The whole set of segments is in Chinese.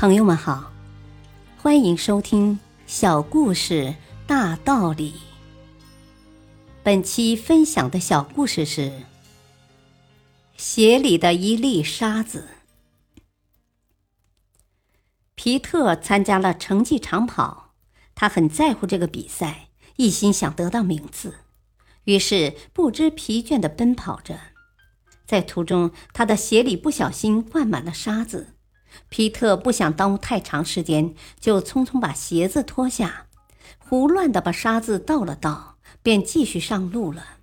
朋友们好，欢迎收听《小故事大道理》。本期分享的小故事是《鞋里的一粒沙子》。皮特参加了成绩长跑，他很在乎这个比赛，一心想得到名次，于是不知疲倦的奔跑着。在途中，他的鞋里不小心灌满了沙子。皮特不想耽误太长时间，就匆匆把鞋子脱下，胡乱的把沙子倒了倒，便继续上路了。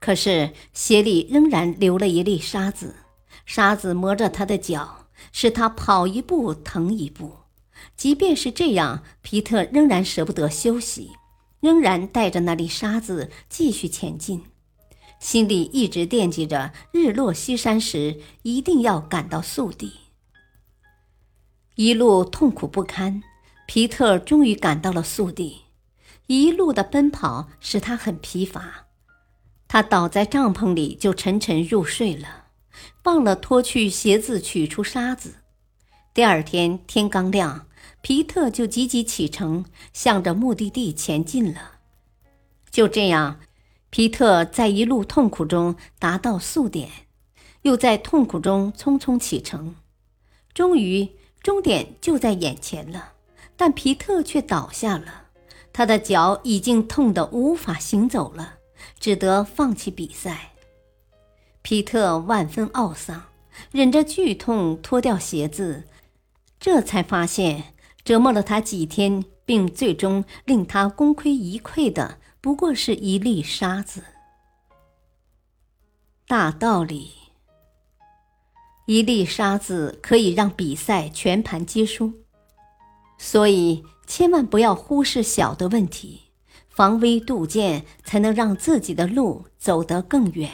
可是鞋里仍然留了一粒沙子，沙子磨着他的脚，使他跑一步疼一步。即便是这样，皮特仍然舍不得休息，仍然带着那粒沙子继续前进，心里一直惦记着日落西山时一定要赶到宿地。一路痛苦不堪，皮特终于赶到了宿地。一路的奔跑使他很疲乏，他倒在帐篷里就沉沉入睡了，忘了脱去鞋子取出沙子。第二天天刚亮，皮特就急急启程，向着目的地前进了。就这样，皮特在一路痛苦中达到宿点，又在痛苦中匆匆启程，终于。终点就在眼前了，但皮特却倒下了。他的脚已经痛得无法行走了，只得放弃比赛。皮特万分懊丧，忍着剧痛脱掉鞋子，这才发现折磨了他几天，并最终令他功亏一篑的，不过是一粒沙子。大道理。一粒沙子可以让比赛全盘皆输，所以千万不要忽视小的问题，防微杜渐，才能让自己的路走得更远。